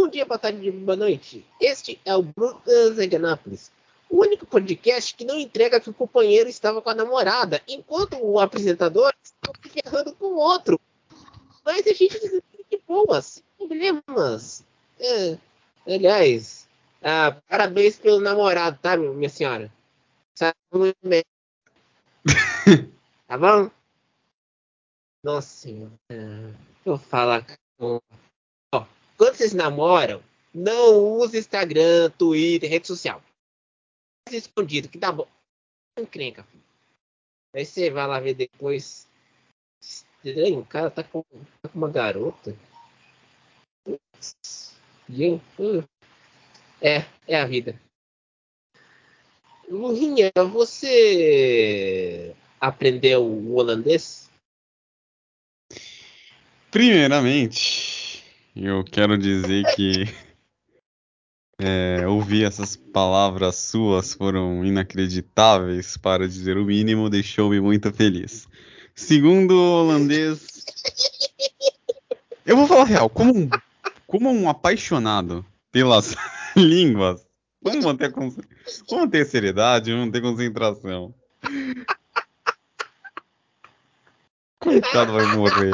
Bom dia, boa tarde, boa noite. Este é o Brunas Reganápolis, o único podcast que não entrega que o companheiro estava com a namorada, enquanto o apresentador estava se ferrando com o outro. Mas a gente de boas, sem problemas. É, aliás, ah, parabéns pelo namorado, tá, minha senhora? Bem. tá bom? Nossa senhora. Vou falar com quando vocês namoram, não use Instagram, Twitter, rede social. Escondido, que dá bom. Encrenca, filho. Aí você vai lá ver depois. Estranho, o cara tá com, tá com uma garota. Gente, é, é a vida. Lurinha, você aprendeu o holandês? Primeiramente, eu quero dizer que é, ouvir essas palavras suas foram inacreditáveis, para dizer o mínimo, deixou-me muito feliz. Segundo holandês, eu vou falar real, como um, como um apaixonado pelas línguas, vamos manter, vamos manter seriedade, vamos manter concentração. Coitado vai morrer.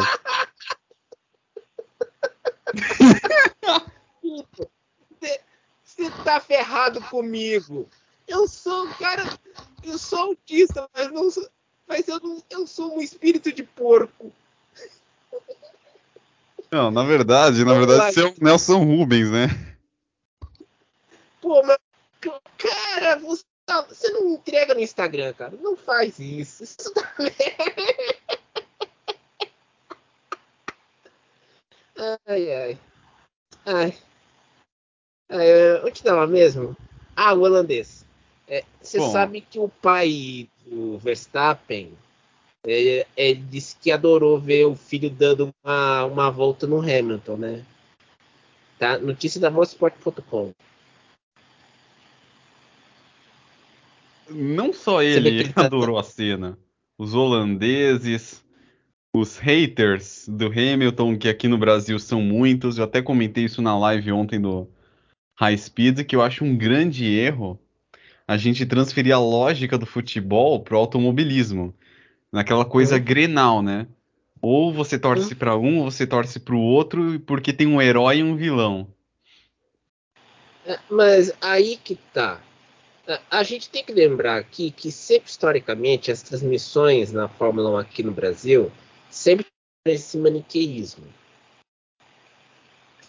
Você tá ferrado comigo. Eu sou um cara. Eu sou autista, mas não sou, Mas eu, não, eu sou um espírito de porco. Não, na verdade, na verdade, você é o Nelson Rubens, né? Pô, mas. Cara, você, tá, você não entrega no Instagram, cara. Não faz isso. Isso tá Ai, ai. Ai. ai onde estava mesmo? Ah, o holandês. Você é, sabe que o pai do Verstappen é, é, disse que adorou ver o filho dando uma, uma volta no Hamilton, né? Tá? Notícia da Motorsport.com. Não só ele, ele tá adorou a cena. Os holandeses, os haters do Hamilton, que aqui no Brasil são muitos, eu até comentei isso na live ontem do High Speed, que eu acho um grande erro a gente transferir a lógica do futebol pro automobilismo. Naquela coisa uhum. grenal, né? Ou você torce uhum. para um, ou você torce para o outro, porque tem um herói e um vilão. É, mas aí que tá. A gente tem que lembrar aqui que sempre historicamente as transmissões na Fórmula 1 aqui no Brasil sempre esse maniqueísmo.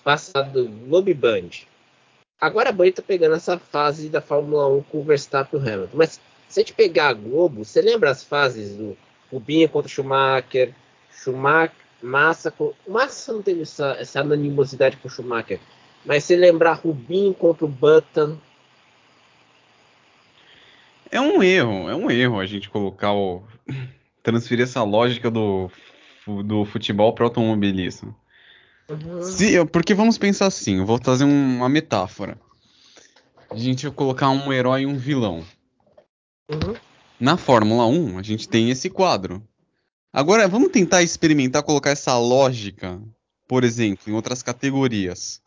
Passado Globo Band. Agora a Band tá pegando essa fase da Fórmula 1 com o Verstappen e o Hamilton. Mas se a gente pegar a Globo, você lembra as fases do Rubinho contra Schumacher, Schumacher, Massa. Com... Massa não teve essa, essa anonimosidade com o Schumacher. Mas se lembrar Rubinho contra o Button. É um erro, é um erro a gente colocar o. transferir essa lógica do do futebol para o automobilismo. Uhum. Se, porque vamos pensar assim, eu vou fazer uma metáfora. A gente vai colocar um herói e um vilão. Uhum. Na Fórmula 1, a gente tem esse quadro. Agora, vamos tentar experimentar colocar essa lógica, por exemplo, em outras categorias.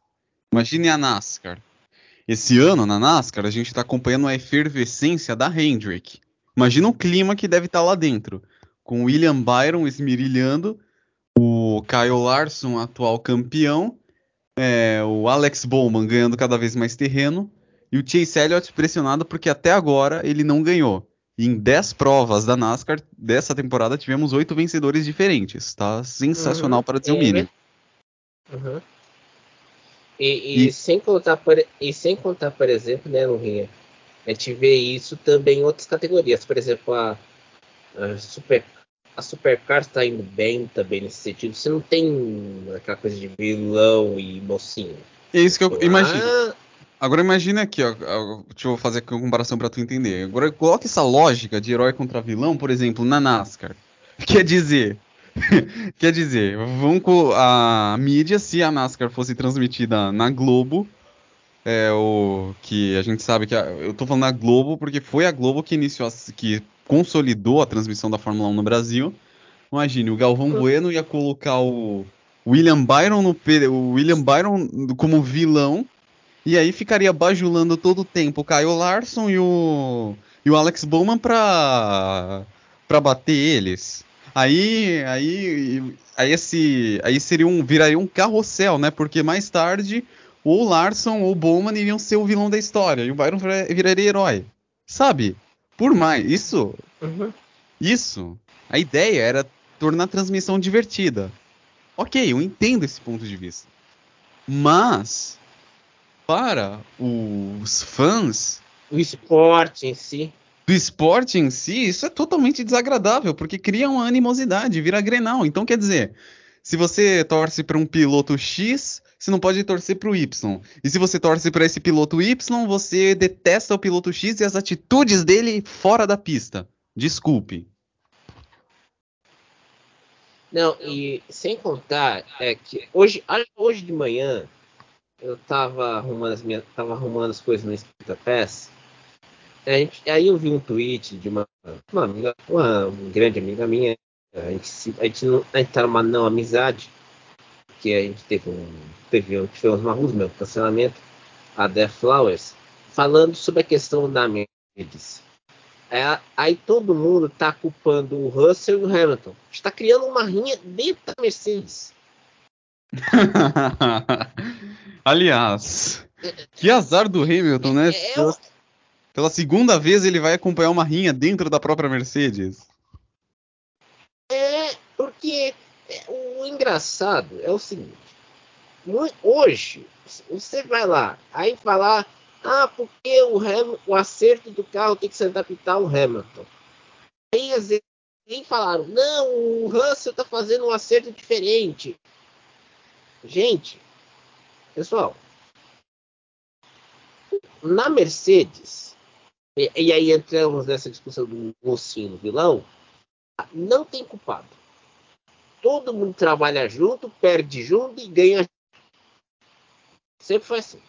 Imagine a NASCAR. Esse ano, na NASCAR, a gente está acompanhando a efervescência da Hendrick. Imagina o clima que deve estar tá lá dentro com William Byron esmirilhando, o Kyle Larson, atual campeão, é, o Alex Bowman ganhando cada vez mais terreno, e o Chase Elliott pressionado porque até agora ele não ganhou. E em 10 provas da NASCAR dessa temporada tivemos oito vencedores diferentes. Tá sensacional uhum. para dizer o mínimo. Uhum. E, e, e, sem contar, por, e sem contar, por exemplo, né, Lurinha, a gente vê isso também em outras categorias. Por exemplo, a, a Super a Supercar está indo bem também nesse sentido. Você não tem aquela coisa de vilão e mocinho. É isso que eu imagino. Ah... Agora imagina aqui, ó, deixa eu fazer aqui uma comparação para tu entender. Agora coloca essa lógica de herói contra vilão, por exemplo, na NASCAR. Quer dizer, quer dizer, vamos com a mídia, se a NASCAR fosse transmitida na Globo, é o que a gente sabe que a, eu tô falando da Globo porque foi a Globo que iniciou, que consolidou a transmissão da Fórmula 1 no Brasil. Imagine, o Galvão Bueno ia colocar o, William Byron no o William Byron como vilão e aí ficaria bajulando todo o tempo o Kyle Larson e o e o Alex Bowman pra para bater eles. Aí aí aí esse aí seria um viraria um carrossel, né? Porque mais tarde ou Larson ou Bowman iriam ser o vilão da história e o Byron viraria herói. Sabe? Por mais isso uhum. isso a ideia era tornar a transmissão divertida. Ok, eu entendo esse ponto de vista. Mas, para os fãs. O esporte em si. Do esporte em si, isso é totalmente desagradável, porque cria uma animosidade, vira grenal. Então, quer dizer, se você torce para um piloto X, você não pode torcer para o Y. E se você torce para esse piloto Y, você detesta o piloto X e as atitudes dele fora da pista. Desculpe. Não, e sem contar é que hoje, hoje de manhã eu tava arrumando as minhas, tava arrumando as coisas no Escrita Pass. aí eu vi um tweet de uma, uma amiga, uma grande amiga minha. A gente, a gente, não, a gente tá numa não amizade, que a gente teve um, teve, um, tivemos uma meu cancelamento, a Death Flowers, falando sobre a questão da Mercedes. É, aí todo mundo tá culpando o Russell e o Hamilton. Está criando uma rinha dentro da Mercedes. Aliás, que azar do Hamilton, né? É, é, Pela segunda vez ele vai acompanhar uma rinha dentro da própria Mercedes. É, porque é, o engraçado é o seguinte: hoje você vai lá, aí falar ah, porque o, Ham, o acerto do carro tem que se adaptar ao Hamilton. Aí às vezes falaram, não, o Russell está fazendo um acerto diferente. Gente, pessoal, na Mercedes, e, e aí entramos nessa discussão do mocinho, do vilão, não tem culpado. Todo mundo trabalha junto, perde junto e ganha. Sempre foi assim.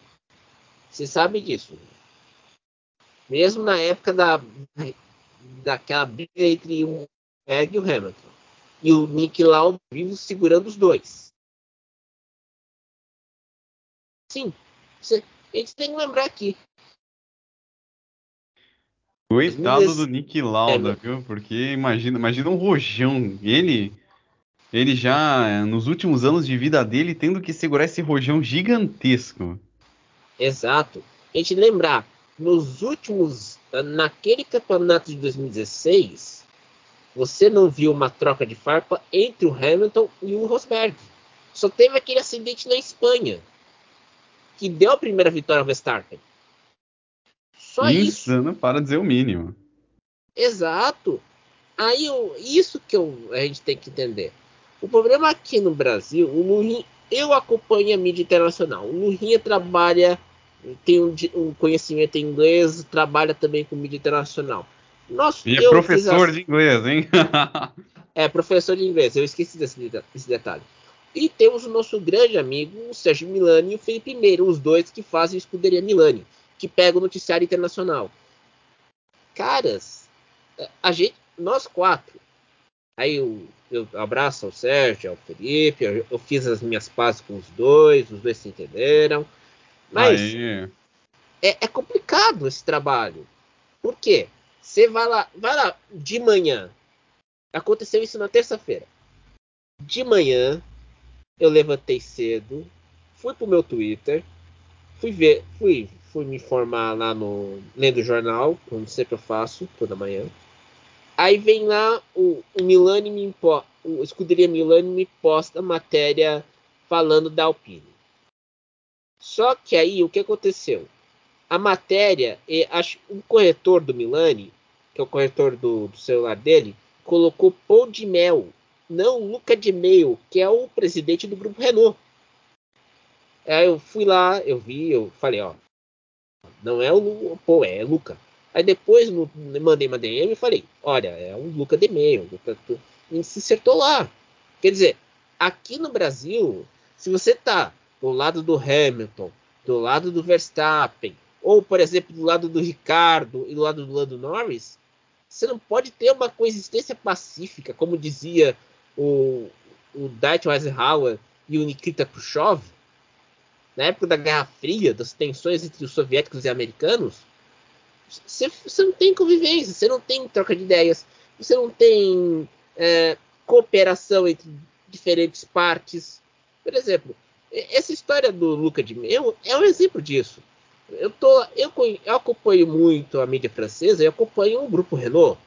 Você sabe disso. Mesmo na época da, daquela briga entre o Egg e o Hamilton. E o Nick Lauda vivo segurando os dois. Sim. Você, a gente tem que lembrar aqui. Coitado do Nick Lauda, viu? Porque imagina, imagina um rojão. Ele, ele já, nos últimos anos de vida dele, tendo que segurar esse rojão gigantesco. Exato. A gente lembrar, nos últimos, naquele campeonato de 2016, você não viu uma troca de farpa entre o Hamilton e o Rosberg. Só teve aquele acidente na Espanha, que deu a primeira vitória ao Verstappen. Só Insano isso. para dizer o mínimo. Exato. Aí isso que eu, a gente tem que entender. O problema aqui no Brasil, o Lurin, eu acompanho a mídia internacional. O Lurinha trabalha tem um, um, conhecimento em inglês, trabalha também com mídia internacional. Nossa, e é professor a... de inglês, hein? é, professor de inglês, eu esqueci desse, desse, detalhe. E temos o nosso grande amigo, o Sérgio Milani e o Felipe Meira, os dois que fazem escuderia Milani, que pega o noticiário internacional. Caras, a gente, nós quatro, aí eu, eu abraço ao Sérgio, ao Felipe, eu, eu fiz as minhas pazes com os dois, os dois se entenderam. Mas é, é, complicado esse trabalho. Por quê? Você vai lá, vai lá de manhã. Aconteceu isso na terça-feira. De manhã, eu levantei cedo, fui pro meu Twitter, fui ver, fui, fui me informar lá no lendo o jornal, como sempre eu faço toda manhã. Aí vem lá o, o Milani me o escuderia Milani me posta matéria falando da Alpine. Só que aí o que aconteceu? A matéria, acho, o corretor do Milani, que é o corretor do, do celular dele, colocou Paul de Mel, não Luca de Meio, que é o presidente do grupo Renault. Aí eu fui lá, eu vi, eu falei, ó, não é o Paul, é Luca. Aí depois no, mandei uma DM e falei, olha, é um Luca de Meio, e se acertou lá. Quer dizer, aqui no Brasil, se você tá do lado do Hamilton, do lado do Verstappen, ou, por exemplo, do lado do Ricardo e do lado do Lando Norris, você não pode ter uma coexistência pacífica, como dizia o, o Dwight Eisenhower e o Nikita Khrushchev, na época da Guerra Fria, das tensões entre os soviéticos e americanos, você, você não tem convivência, você não tem troca de ideias, você não tem é, cooperação entre diferentes partes. Por exemplo, essa história do Luca de Mel é um exemplo disso. Eu, tô, eu, eu acompanho muito a mídia francesa e acompanho o grupo Renault.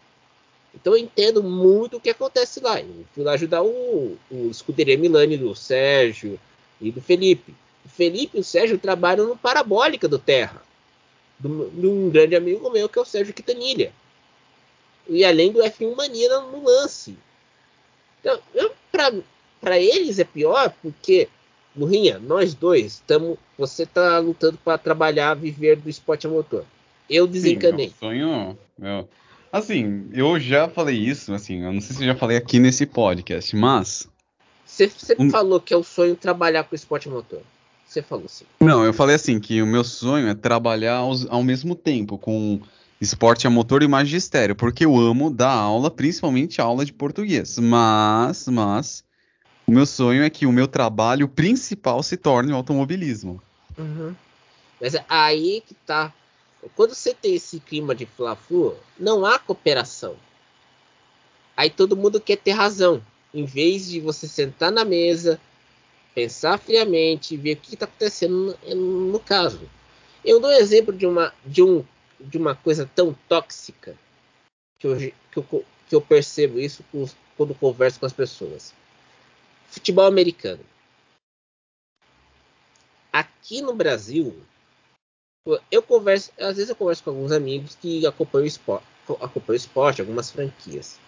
Então eu entendo muito o que acontece lá. Eu fui lá ajudar o, o Scuderia Milani do Sérgio e do Felipe. O Felipe e o Sérgio trabalham no Parabólica do Terra, de um grande amigo meu que é o Sérgio Quintanilha. E além do F1 Mania no lance. Então, para eles é pior porque, Murrinha, nós dois estamos. Você está lutando para trabalhar, viver do esporte a motor. Eu desencanei. Sim, meu sonho. Meu, Assim, eu já falei isso, assim, eu não sei se eu já falei aqui nesse podcast, mas. Você, você um... falou que é o sonho trabalhar com esporte motor. Você falou assim. Não, eu falei assim, que o meu sonho é trabalhar aos, ao mesmo tempo com esporte a motor e magistério, porque eu amo dar aula, principalmente aula de português. Mas, mas, o meu sonho é que o meu trabalho principal se torne o automobilismo. Uhum. Mas é aí que tá quando você tem esse clima de fla-flu, não há cooperação. Aí todo mundo quer ter razão, em vez de você sentar na mesa, pensar friamente, ver o que está acontecendo no, no, caso. Eu dou exemplo de uma, de, um, de uma coisa tão tóxica que eu, que eu, que eu percebo isso quando converso com as pessoas. Futebol americano. Aqui no Brasil, eu converso, às vezes eu converso com alguns amigos que acompanham o esporte, acompanham o esporte algumas franquias.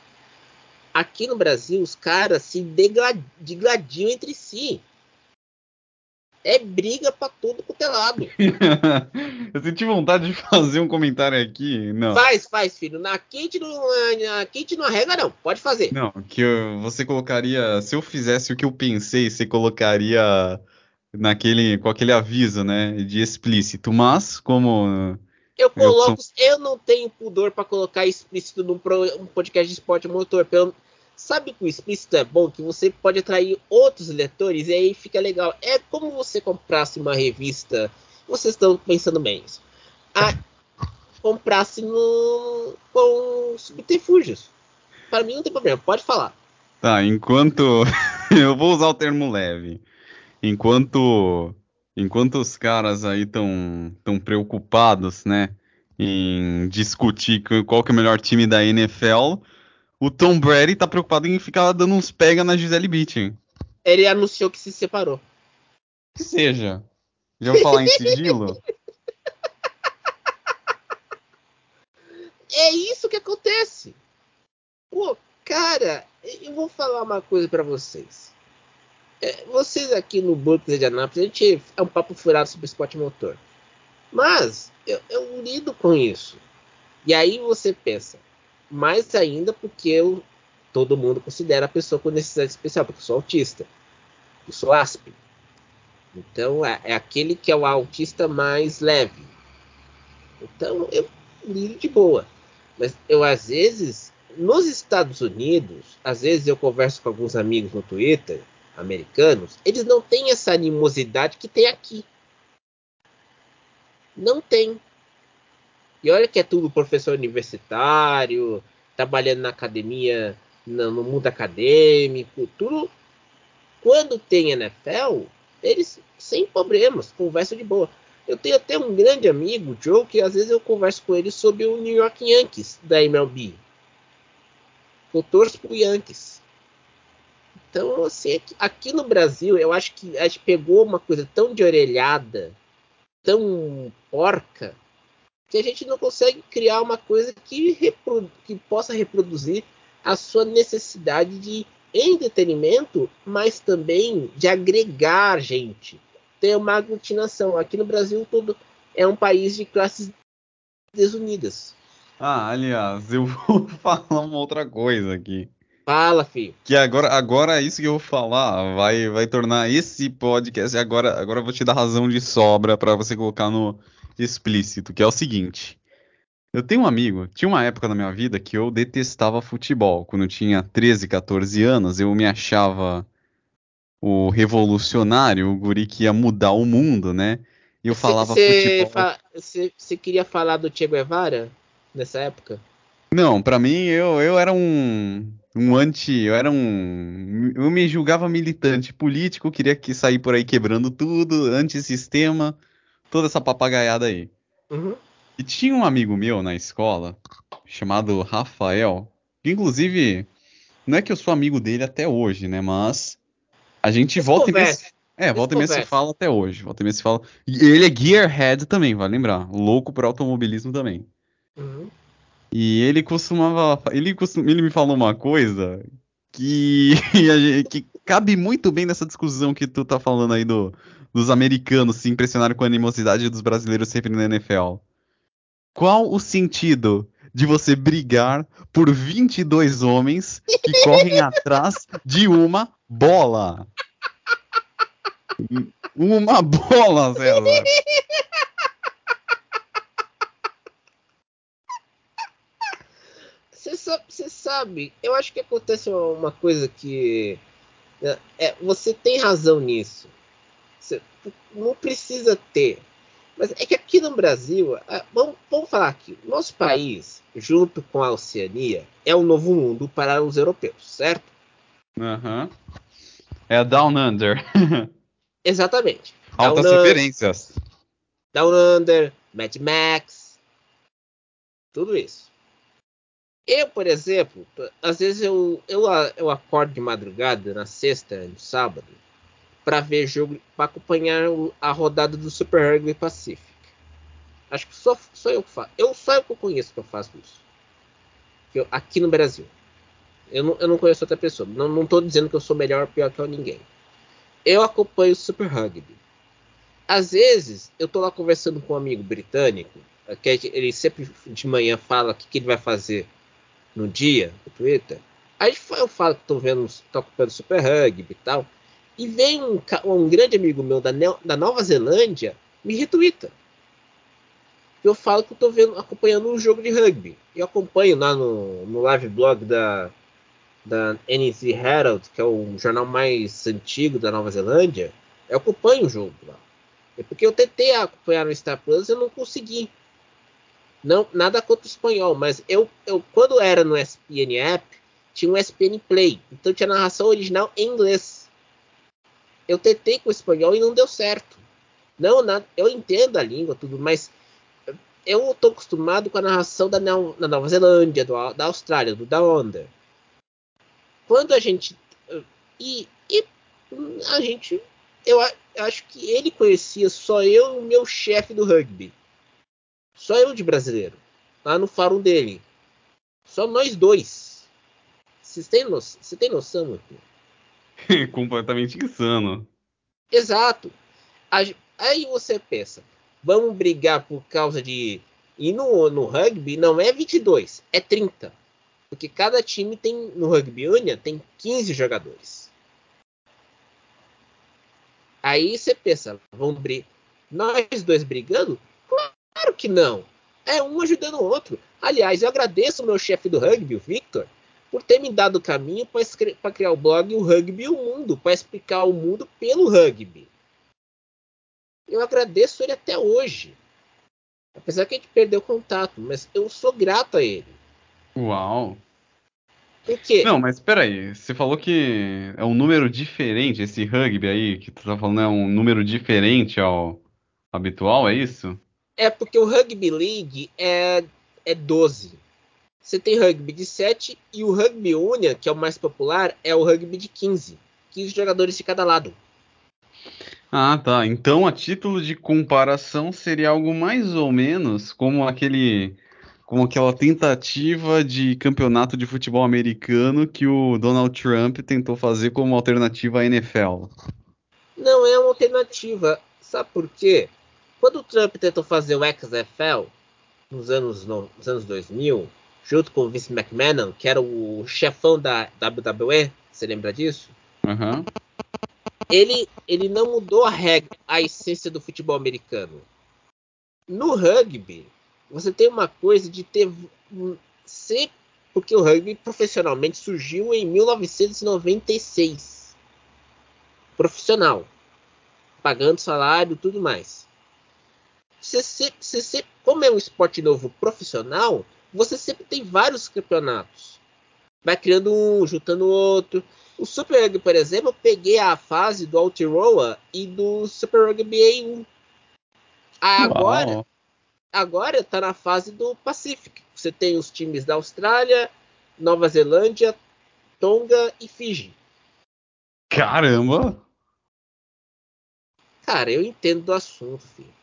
Aqui no Brasil, os caras se degladiam entre si. É briga pra todo quanto é lado. eu senti vontade de fazer um comentário aqui. Não. Faz, faz, filho. Na quente não, na quente não arrega, não. Pode fazer. Não, que eu, você colocaria. Se eu fizesse o que eu pensei, você colocaria naquele com aquele aviso, né, de explícito, mas como eu coloco, eu, eu não tenho pudor para colocar explícito num pro, um podcast de esporte motor, pelo sabe que o explícito é bom que você pode atrair outros leitores e aí fica legal. É como você comprasse uma revista, vocês estão pensando bem isso. A, comprasse no com subterfúgios. Para mim não tem problema, pode falar. Tá, enquanto eu vou usar o termo leve. Enquanto, enquanto os caras aí estão tão preocupados, né, em discutir qual que é o melhor time da NFL, o Tom Brady tá preocupado em ficar dando uns pega na Gisele Bündchen. Ele anunciou que se separou. Que seja. Já vou falar em sigilo? É isso que acontece. Pô, cara, eu vou falar uma coisa para vocês. É, vocês aqui no Brooklyn de Anápolis, a gente é um papo furado sobre esporte motor. Mas eu, eu lido com isso. E aí você pensa, mais ainda porque eu, todo mundo considera a pessoa com necessidade especial, porque eu sou autista. Eu sou ASP. Então é, é aquele que é o autista mais leve. Então eu lido de boa. Mas eu às vezes, nos Estados Unidos, às vezes eu converso com alguns amigos no Twitter americanos, eles não têm essa animosidade que tem aqui. Não tem. E olha que é tudo professor universitário, trabalhando na academia, no mundo acadêmico, tudo. Quando tem NFL, eles sem problemas, conversam de boa. Eu tenho até um grande amigo, Joe, que às vezes eu converso com ele sobre o New York Yankees da MLB. Eu torço pro Yankees. Então, assim, aqui no Brasil, eu acho que a gente pegou uma coisa tão de orelhada, tão porca, que a gente não consegue criar uma coisa que, que possa reproduzir a sua necessidade de entretenimento, mas também de agregar gente. Ter uma aglutinação. Aqui no Brasil, todo é um país de classes desunidas. Ah, aliás, eu vou falar uma outra coisa aqui. Fala, filho. Que agora, agora isso que eu vou falar vai, vai tornar esse podcast. Agora, agora eu vou te dar razão de sobra para você colocar no explícito, que é o seguinte. Eu tenho um amigo, tinha uma época na minha vida que eu detestava futebol. Quando eu tinha 13, 14 anos, eu me achava o revolucionário, o guri que ia mudar o mundo, né? E eu falava Você futebol. fa queria falar do Che Guevara nessa época? Não, pra mim eu, eu era um, um anti. Eu era um. Eu me julgava militante político, queria que sair por aí quebrando tudo, antissistema, toda essa papagaiada aí. Uhum. E tinha um amigo meu na escola, chamado Rafael, que inclusive. Não é que eu sou amigo dele até hoje, né? Mas a gente Eles volta e meia. É, volta e meia se conversam. fala até hoje. Volta e meia se fala. E ele é gearhead também, vale lembrar. Louco por automobilismo também. Uhum. E ele costumava. Ele, costum, ele me falou uma coisa que, que cabe muito bem nessa discussão que tu tá falando aí do, dos americanos se impressionarem com a animosidade dos brasileiros sempre na NFL. Qual o sentido de você brigar por 22 homens que correm atrás de uma bola? Uma bola, César. Você sabe, você sabe, eu acho que acontece uma coisa que. é, é, você tem razão nisso. Você não precisa ter. Mas é que aqui no Brasil, vamos, vamos falar aqui, nosso país, junto com a Oceania, é um novo mundo para os europeus, certo? Aham. É a Down Under. Exatamente. Altas Down Under, referências. Down Under, Mad Max, tudo isso. Eu, por exemplo, às vezes eu, eu, eu acordo de madrugada, na sexta no sábado, para ver jogo, para acompanhar a rodada do Super Rugby Pacific. Acho que só, eu que faço. Eu, só eu que conheço que eu faço isso. Eu- aqui no Brasil. Eu não, eu não conheço outra pessoa. Não, tô dizendo que eu sou melhor ou pior que ninguém. Eu acompanho o Super Rugby. Às vezes, eu tô lá conversando com um amigo britânico, que ele sempre de manhã fala o que, que ele vai fazer no dia, no Twitter. Aí eu falo que tô vendo, tô acompanhando Super Rugby e tal. E vem um, um grande amigo meu da, da Nova Zelândia me retweeta. Eu falo que eu tô vendo, acompanhando um jogo de rugby. Eu acompanho lá no, no live blog da, da NZ Herald, que é o jornal mais antigo da Nova Zelândia. Eu acompanho o jogo lá. É porque eu tentei acompanhar no Star Plus e não consegui. Não, nada contra o espanhol, mas eu, eu quando era no SPN App, tinha um SPN Play. Então tinha narração original em inglês. Eu tentei com o espanhol e não deu certo. Não, eu entendo a língua, tudo, mas eu tô acostumado com a narração da, Neo- da Nova Zelândia, do- da Austrália, do Down Under. Quando a gente. E, e a gente. Eu acho que ele conhecia só eu e o meu chefe do rugby. Só eu de brasileiro. Lá no fórum dele. Só nós dois. Vocês têm noção? Você tem noção, meu filho? Completamente insano. Exato. Aí você pensa, vamos brigar por causa de. E no, no rugby não é 22, é 30. Porque cada time tem, no rugby union, tem 15 jogadores. Aí você pensa, vamos brigar. Nós dois brigando? Claro que não. É um ajudando o outro. Aliás, eu agradeço o meu chefe do rugby, o Victor, por ter me dado o caminho para criar o blog O Rugby e o Mundo, para explicar o mundo pelo rugby. Eu agradeço ele até hoje. Apesar que a gente perdeu contato, mas eu sou grato a ele. Uau. Por quê? Não, mas peraí, você falou que é um número diferente, esse rugby aí que tu tá falando é um número diferente ao habitual, é isso? É porque o Rugby League é, é 12. Você tem rugby de 7 e o Rugby Union, que é o mais popular, é o rugby de 15. 15 jogadores de cada lado. Ah, tá. Então, a título de comparação, seria algo mais ou menos como aquele, como aquela tentativa de campeonato de futebol americano que o Donald Trump tentou fazer como alternativa à NFL. Não é uma alternativa. Sabe por quê? Quando o Trump tentou fazer o XFL nos anos, no- nos anos 2000, junto com o Vince McMahon, que era o chefão da WWE, você lembra disso? Aham. ele, ele não mudou a regra, a essência do futebol americano. No rugby, você tem uma coisa de ter ser porque o rugby profissionalmente surgiu em 1996. profissional, pagando salário, tudo mais. Você, você, você, como é um esporte novo profissional, você sempre tem vários campeonatos. Vai criando um, juntando outro. O Super Rugby, por exemplo, eu peguei a fase do Aotearoa e do Super Rugby A1. Agora, agora tá na fase do Pacific. Você tem os times da Austrália, Nova Zelândia, Tonga e Fiji. Caramba! Cara, eu entendo do assunto, filho.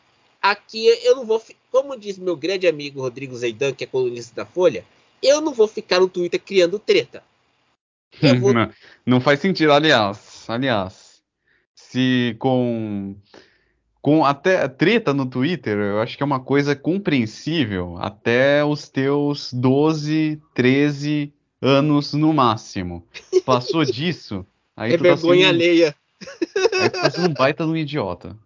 Aqui eu não vou. Como diz meu grande amigo Rodrigo Zeidan, que é colunista da Folha, eu não vou ficar no Twitter criando treta. Vou... Não, não, faz sentido, aliás. Aliás, se com com até treta no Twitter, eu acho que é uma coisa compreensível até os teus 12, 13 anos no máximo. Passou disso, aí é tu vergonha tá sendo, alheia. Aí tu tá sendo um baita de um idiota.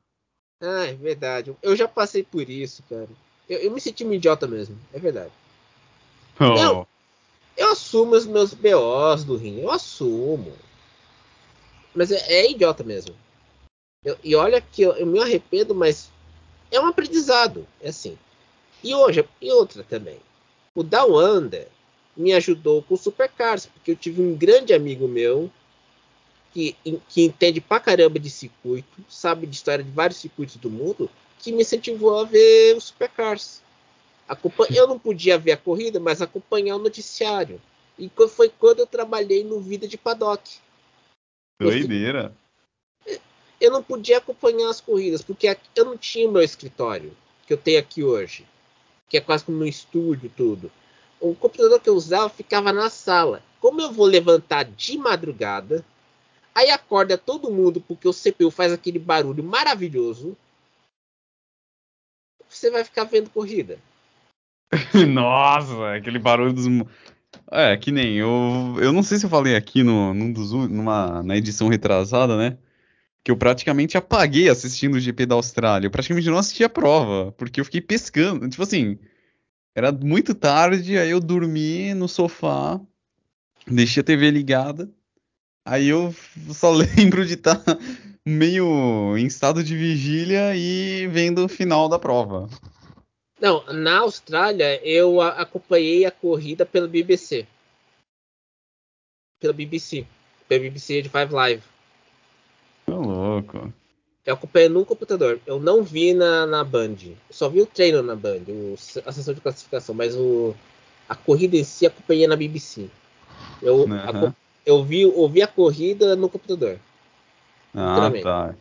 Ah, é verdade. Eu já passei por isso, cara. Eu, eu me senti um idiota mesmo, é verdade. Oh. Eu, eu assumo os meus BOs do rim, eu assumo. Mas é, é idiota mesmo. Eu, e olha que eu, eu, me arrependo, mas é um aprendizado, é assim. E hoje, e outra também. O Down Under me ajudou com Supercars, porque eu tive um grande amigo meu que, que entende pra caramba de circuito, sabe de história de vários circuitos do mundo, que me incentivou a ver os supercars. Eu não podia ver a corrida, mas acompanhar o noticiário. E foi quando eu trabalhei no Vida de Paddock. Doideira. Eu não podia acompanhar as corridas, porque eu não tinha o meu escritório, que eu tenho aqui hoje, que é quase como um estúdio tudo. O computador que eu usava ficava na sala. Como eu vou levantar de madrugada, Aí acorda todo mundo porque o CPU faz aquele barulho maravilhoso. Você vai ficar vendo corrida. Nossa, aquele barulho dos. É, que nem eu. Eu não sei se eu falei aqui no, num dos, numa, na edição retrasada, né? Que eu praticamente apaguei assistindo o GP da Austrália. Eu praticamente não assisti a prova, porque eu fiquei pescando. Tipo assim, era muito tarde, aí eu dormi no sofá, deixei a TV ligada. Aí eu só lembro de estar tá meio em estado de vigília e vendo o final da prova. Não, na Austrália eu acompanhei a corrida pela BBC. Pela BBC. Pela BBC de Five Live. Tô louco. Eu acompanhei no computador. Eu não vi na, na Band. Eu só vi o treino na Band, o, a sessão de classificação, mas o, a corrida em si acompanhei na BBC. Eu, uhum eu vi, ouvi a corrida no computador. Ah, tá.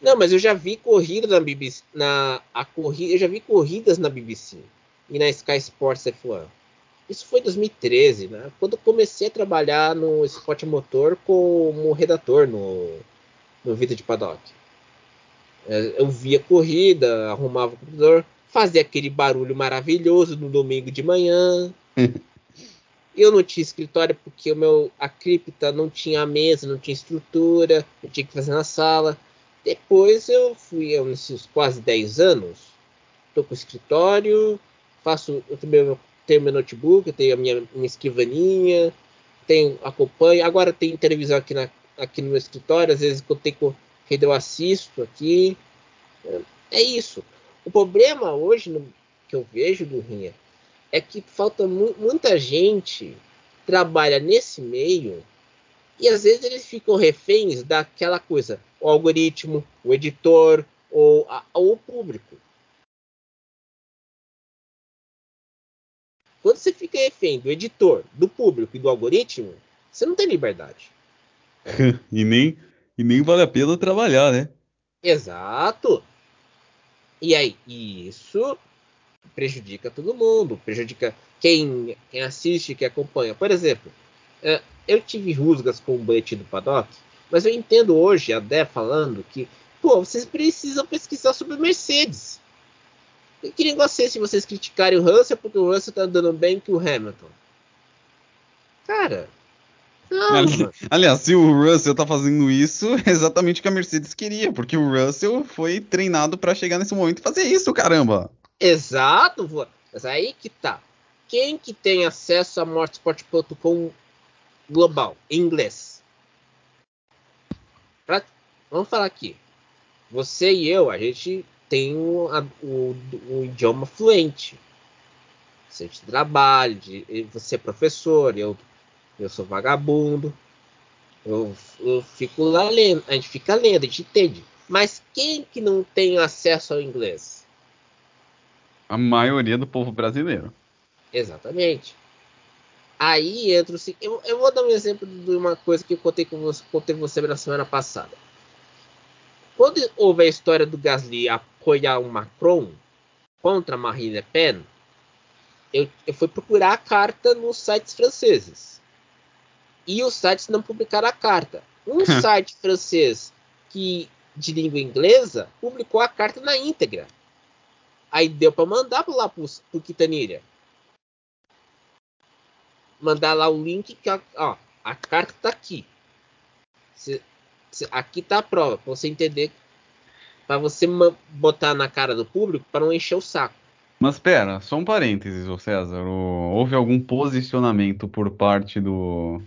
Não, mas eu já vi corrida na BBC, na a corrida, eu já vi corridas na BBC e na Sky Sports F1. Isso foi em 2013, né? Quando eu comecei a trabalhar no esporte motor como redator no, no Vida de Paddock. É, eu via corrida, arrumava o computador, fazia aquele barulho maravilhoso no domingo de manhã. Eu não tinha escritório porque o meu a cripta não tinha mesa, não tinha estrutura, eu tinha que fazer na sala. Depois eu fui, eu, nesses quase 10 anos, estou com escritório, faço, eu também tenho meu notebook, eu tenho a minha, minha escrivaninha, tenho, acompanho. Agora tem televisão aqui, na, aqui no meu escritório, às vezes eu tenho que eu assisto aqui. É isso. O problema hoje no, que eu vejo do Rinha é que falta mu muita gente trabalha nesse meio e às vezes eles ficam reféns daquela coisa, o algoritmo, o editor ou, a, ou o público. Quando você fica refém do editor, do público e do algoritmo, você não tem liberdade. e, nem, e nem vale a pena trabalhar, né? Exato. E aí, isso prejudica todo mundo, prejudica quem, quem assiste, quem acompanha. Por exemplo, é, eu tive rusgas com o boletim do Paddock, mas eu entendo hoje a Dé falando que, pô, vocês precisam pesquisar sobre Mercedes. Que negócio é esse vocês criticarem o Russell porque o Russell tá andando bem que o Hamilton? Cara, não, Aliás, se o Russell tá fazendo isso, é exatamente o que a Mercedes queria, porque o Russell foi treinado para chegar nesse momento e fazer isso, caramba. Exato, mas aí que tá. Quem que tem acesso a mortesport.com global, em inglês? vamos falar aqui. Você e eu, a gente tem o, o, o idioma fluente. Você trabalha, você é professor, eu, eu sou vagabundo. Eu, eu fico lá lendo, a gente fica lendo, a gente entende. Mas quem que não tem acesso ao inglês? A maioria do povo brasileiro. Exatamente. Aí entra o. Eu, eu vou dar um exemplo de uma coisa que eu contei com você, contei você na semana passada. Quando houve a história do Gasly apoiar o Macron contra Marine Le Pen, eu, eu fui procurar a carta nos sites franceses. E os sites não publicaram a carta. Um site francês que de língua inglesa publicou a carta na íntegra. Aí deu para mandar lá pro, pro Quintanilha. Mandar lá o link que ó, a carta tá aqui. Cê, cê, aqui tá a prova para você entender, para você botar na cara do público para não encher o saco. Mas pera, só um parênteses, ô César. Houve algum posicionamento por parte do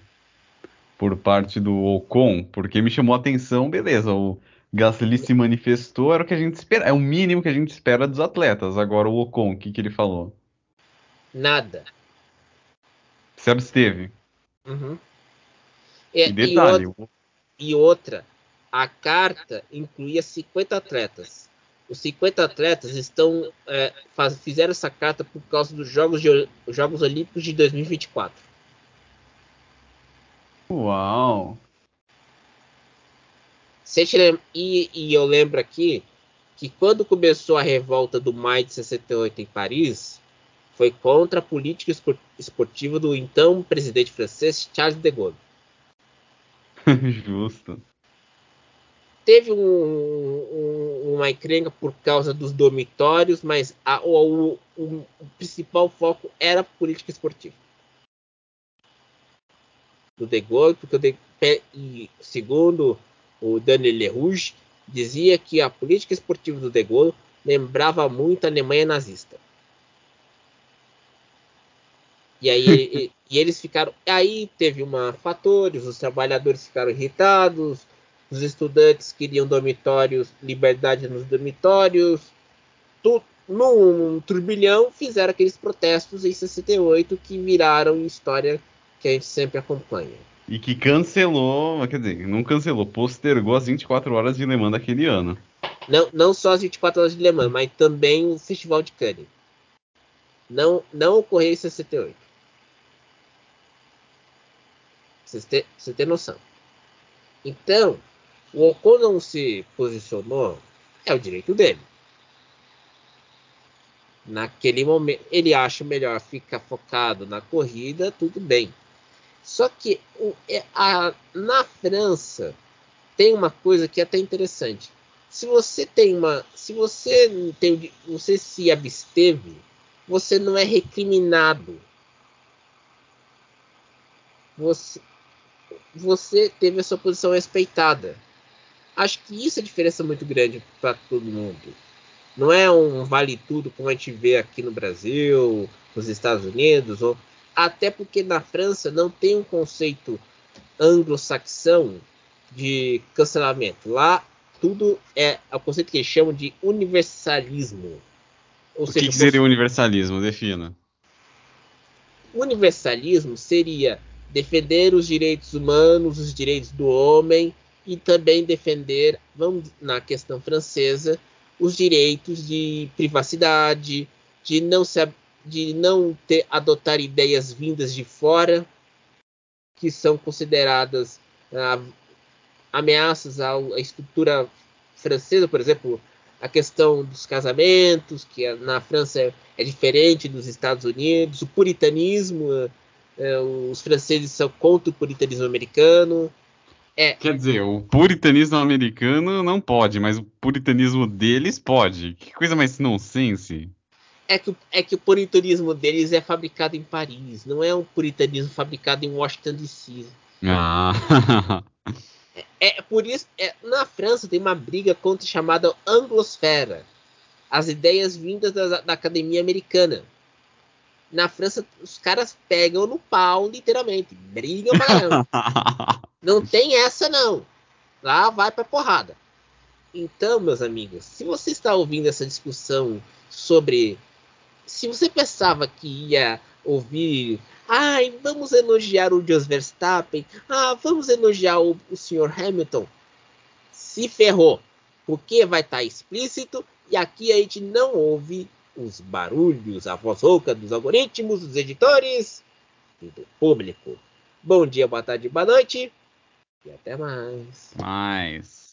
por parte do Ocon? Porque me chamou a atenção, beleza, o Gasly se manifestou, era o que a gente espera, é o mínimo que a gente espera dos atletas. Agora o Ocon, o que, que ele falou? Nada. Se absteve. Uhum. E, e detalhe. E outra, e outra, a carta incluía 50 atletas. Os 50 atletas estão é, faz, fizeram essa carta por causa dos Jogos, de, Jogos Olímpicos de 2024. Uau! E, e, eu lembro aqui que quando começou a revolta do maio de 68 em Paris, foi contra a política esportiva do então presidente francês Charles de Gaulle. Justo. Teve um, um, uma encrenca por causa dos dormitórios, mas a, o, o, o, principal foco era a política esportiva. Do De Gaulle, porque o de, e, segundo o Daniel Lerouge, dizia que a política esportiva do De Gaulle lembrava muito a Alemanha nazista. E aí e, e eles ficaram. Aí teve uma fatores, os trabalhadores ficaram irritados, os estudantes queriam dormitórios, liberdade nos dormitórios. Tu, num turbilhão fizeram aqueles protestos em 68 que viraram história que a gente sempre acompanha. E que cancelou, quer dizer, não cancelou, postergou as 24 horas de Le Mans daquele ano. Não, não só as 24 horas de Le Mans, mas também o Festival de Cannes. Não, não ocorreu em 68. Você tem, você tem noção. Então, o Ocon não se posicionou, é o direito dele. Naquele momento, ele acha melhor ficar focado na corrida, tudo bem. Só que é, a, na França tem uma coisa que é até interessante. Se você tem uma, se você tem, você se absteve, você não é recriminado. Você, você teve a sua posição respeitada. Acho que isso é diferença muito grande para todo mundo. Não é um vale tudo como a gente vê aqui no Brasil, nos Estados Unidos, ou até porque na França não tem um conceito anglo-saxão de cancelamento. Lá tudo é, o conceito que eles chamam de universalismo. Ou o seja, que, que seria universalismo? Defina. Universalismo seria defender os direitos humanos, os direitos do homem e também defender, vamos na questão francesa, os direitos de privacidade, de não se de não ter, adotar ideias vindas de fora, que são consideradas ah, ameaças à, à, estrutura francesa, por exemplo, a questão dos casamentos, que é, na França é, é diferente dos Estados Unidos, o puritanismo, é, os franceses são contra o puritanismo americano. É. Quer dizer, o puritanismo americano não pode, mas o puritanismo deles pode. Que coisa mais nonsense é que, é que o puritanismo deles é fabricado em Paris, não é um puritanismo fabricado em Washington DC. Ah. é, é, por isso, é, na França tem uma briga contra chamada anglosfera, as ideias vindas da, da academia americana. Na França, os caras pegam no pau, literalmente, brigam pra não tem essa, não. Lá vai pra porrada. Então, meus amigos, se você está ouvindo essa discussão sobre. Se você pensava que ia ouvir. Ai, vamos elogiar o Jos Verstappen. Ah, vamos elogiar o, o Sr. Hamilton. Se ferrou. Porque vai estar tá explícito e aqui a gente não ouve os barulhos, a voz rouca dos algoritmos, dos editores e do público. Bom dia, boa tarde, boa noite e até mais. Mais.